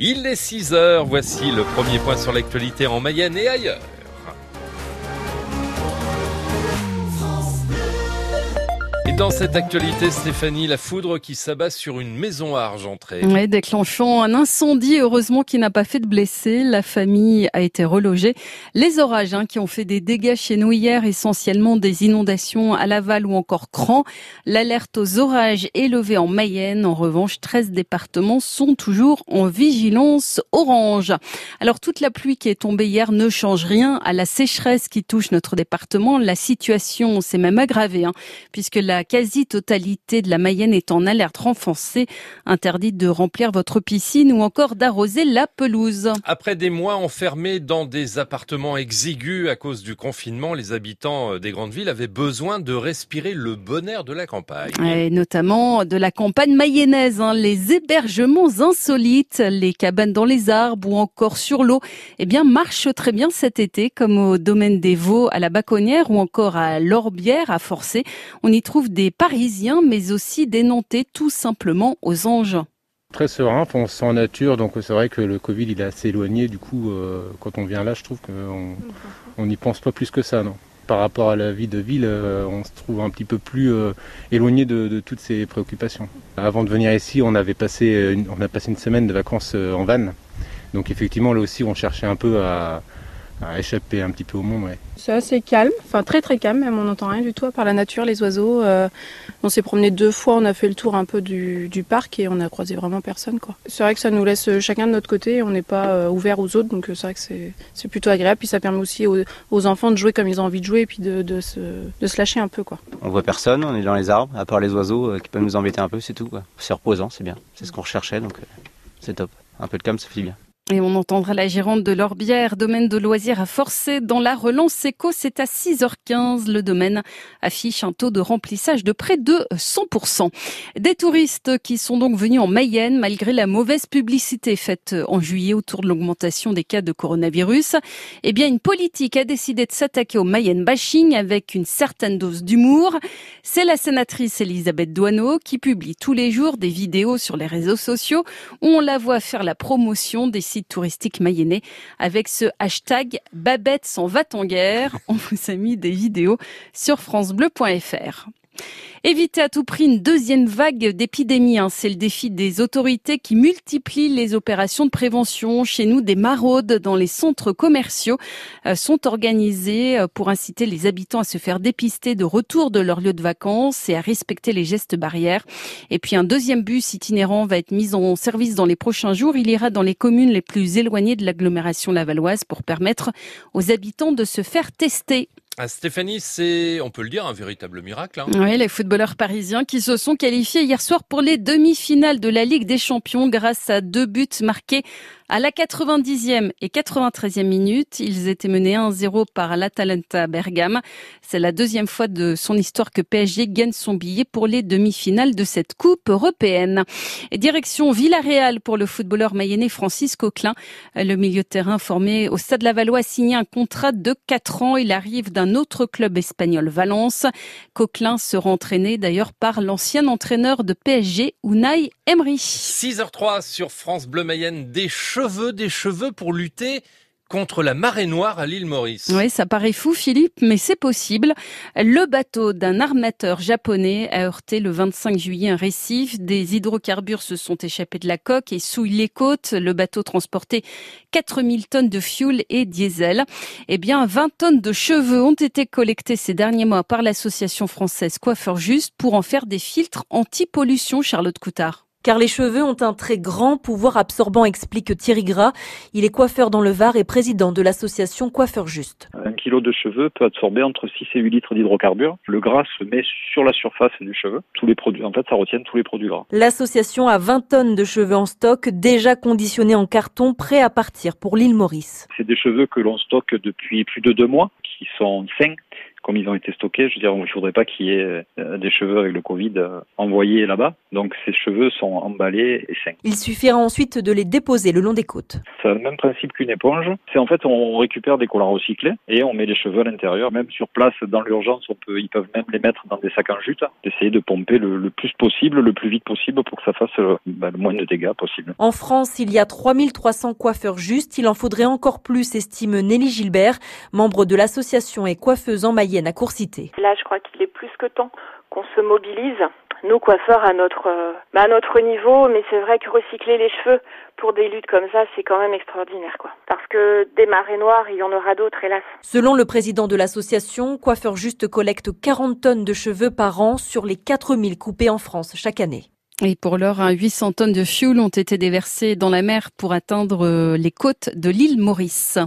Il est 6 heures, voici le premier point sur l'actualité en Mayenne et ailleurs. Dans cette actualité, Stéphanie, la foudre qui s'abat sur une maison à Argentré. Oui, déclenchant un incendie, heureusement qui n'a pas fait de blessés. La famille a été relogée. Les orages hein, qui ont fait des dégâts chez nous hier, essentiellement des inondations à Laval ou encore Cran. L'alerte aux orages est levée en Mayenne. En revanche, 13 départements sont toujours en vigilance orange. Alors toute la pluie qui est tombée hier ne change rien à la sécheresse qui touche notre département. La situation s'est même aggravée hein, puisque la quasi-totalité de la Mayenne est en alerte renforcée, interdite de remplir votre piscine ou encore d'arroser la pelouse. Après des mois enfermés dans des appartements exigus à cause du confinement, les habitants des grandes villes avaient besoin de respirer le bon air de la campagne. Et notamment de la campagne mayonnaise, hein, les hébergements insolites, les cabanes dans les arbres ou encore sur l'eau, eh bien marchent très bien cet été, comme au domaine des Vaux à la Baconnière ou encore à l'Orbière à Forcé. On y trouve des Parisiens, mais aussi des tout simplement aux anges. Très serein, on se sent en nature, donc c'est vrai que le Covid il est assez éloigné. Du coup, euh, quand on vient là, je trouve qu'on n'y pense pas plus que ça, non. Par rapport à la vie de ville, euh, on se trouve un petit peu plus euh, éloigné de, toutes ces préoccupations. Avant de venir ici, on avait passé, on a passé une semaine de vacances en van. Donc effectivement, là aussi, on cherchait un peu à, à échapper un petit peu au monde. Ouais. C'est assez calme, enfin très très calme, même on n'entend rien du tout à part la nature, les oiseaux. Euh, on s'est promené deux fois, on a fait le tour un peu du, du parc et on a croisé vraiment personne. quoi. C'est vrai que ça nous laisse chacun de notre côté, on n'est pas euh, ouvert aux autres, donc euh, c'est vrai que c'est plutôt agréable. Puis ça permet aussi aux, aux, enfants de jouer comme ils ont envie de jouer et puis de, de, se, de se lâcher un peu. quoi. On voit personne, on est dans les arbres, à part les oiseaux qui peuvent nous embêter un peu, c'est tout. C'est reposant, c'est bien, c'est ce qu'on recherchait, donc c'est top. Un peu de calme, ça fait bien. Et on entendra la gérante de l'Orbière, domaine de loisirs à forcer. Dans la relance éco, c'est à 6h15. Le domaine affiche un taux de remplissage de près de 100%. Des touristes qui sont donc venus en Mayenne malgré la mauvaise publicité faite en juillet autour de l'augmentation des cas de coronavirus. Eh bien, une politique a décidé de s'attaquer au Mayenne bashing avec une certaine dose d'humour. C'est la sénatrice Elisabeth Douaneau qui publie tous les jours des vidéos sur les réseaux sociaux où on la voit faire la promotion des sites touristique mayennais avec ce hashtag Babette s'en va en guerre. On vous a mis des vidéos sur francebleu.fr. Éviter à tout prix une deuxième vague d'épidémie, hein. c'est le défi des autorités qui multiplient les opérations de prévention. Chez nous, des maraudes dans les centres commerciaux euh, sont organisées euh, pour inciter les habitants à se faire dépister de retour de leur lieu de vacances et à respecter les gestes barrières. Et puis un deuxième bus itinérant va être mis en service dans les prochains jours. Il ira dans les communes les plus éloignées de l'agglomération lavalloise pour permettre aux habitants de se faire tester. Ah, Stéphanie, c'est, on peut le dire, un véritable miracle. Hein. Oui, les footballeurs parisiens qui se sont qualifiés hier soir pour les demi-finales de la Ligue des Champions grâce à deux buts marqués à la 90e et 93e minute, ils étaient menés 1-0 par l'Atalanta Bergame. C'est la deuxième fois de son histoire que PSG gagne son billet pour les demi-finales de cette Coupe européenne. Et direction Villarreal pour le footballeur mayennais Francis Coquelin. Le milieu de terrain formé au Stade Lavallois a signé un contrat de 4 ans. Il arrive d'un autre club espagnol, Valence. Coquelin sera entraîné d'ailleurs par l'ancien entraîneur de PSG, Unai Emery. 6h03 sur France Bleu Mayenne, des cheveux, des cheveux pour lutter contre la marée noire à l'île Maurice. Oui, ça paraît fou, Philippe, mais c'est possible. Le bateau d'un armateur japonais a heurté le 25 juillet un récif. Des hydrocarbures se sont échappés de la coque et souillent les côtes. Le bateau transportait 4000 tonnes de fuel et diesel. Eh bien, 20 tonnes de cheveux ont été collectés ces derniers mois par l'association française Coiffeur Juste pour en faire des filtres anti-pollution, Charlotte Coutard. Car les cheveux ont un très grand pouvoir absorbant, explique Thierry Gras. Il est coiffeur dans le Var et président de l'association Coiffeur Juste. Un kilo de cheveux peut absorber entre 6 et 8 litres d'hydrocarbures. Le gras se met sur la surface du cheveu. Tous les produits, en fait, ça retient tous les produits gras. L'association a 20 tonnes de cheveux en stock, déjà conditionnés en carton, prêts à partir pour l'île Maurice. C'est des cheveux que l'on stocke depuis plus de deux mois, qui sont sains comme ils ont été stockés, je veux dire, il ne faudrait pas qu'il y ait des cheveux avec le Covid envoyés là-bas. Donc ces cheveux sont emballés et sains. Il suffira ensuite de les déposer le long des côtes. C'est le même principe qu'une éponge. C'est en fait, on récupère des collants recyclés et on met les cheveux à l'intérieur. Même sur place, dans l'urgence, on peut, ils peuvent même les mettre dans des sacs en jute, d'essayer de pomper le, plus possible, le plus vite possible pour que ça fasse bah, le moins de dégâts possible. En France, il y a 3300 coiffeurs justes. Il en faudrait encore plus, estime Nelly Gilbert, membre de l'association et coiffeuse en Mayenne à Courcité. Là, je crois qu'il est plus que temps qu'on se mobilise nous coiffeurs à notre euh, bah, à notre niveau, mais c'est vrai que recycler les cheveux pour des luttes comme ça, c'est quand même extraordinaire quoi. Parce que des marées noires, il y en aura d'autres hélas. Selon le président de l'association, Coiffeurs Juste collecte 40 tonnes de cheveux par an sur les 4000 coupés en France chaque année. Et pour l'heure, 800 tonnes de fioul ont été déversées dans la mer pour atteindre euh, les côtes de l'île Maurice.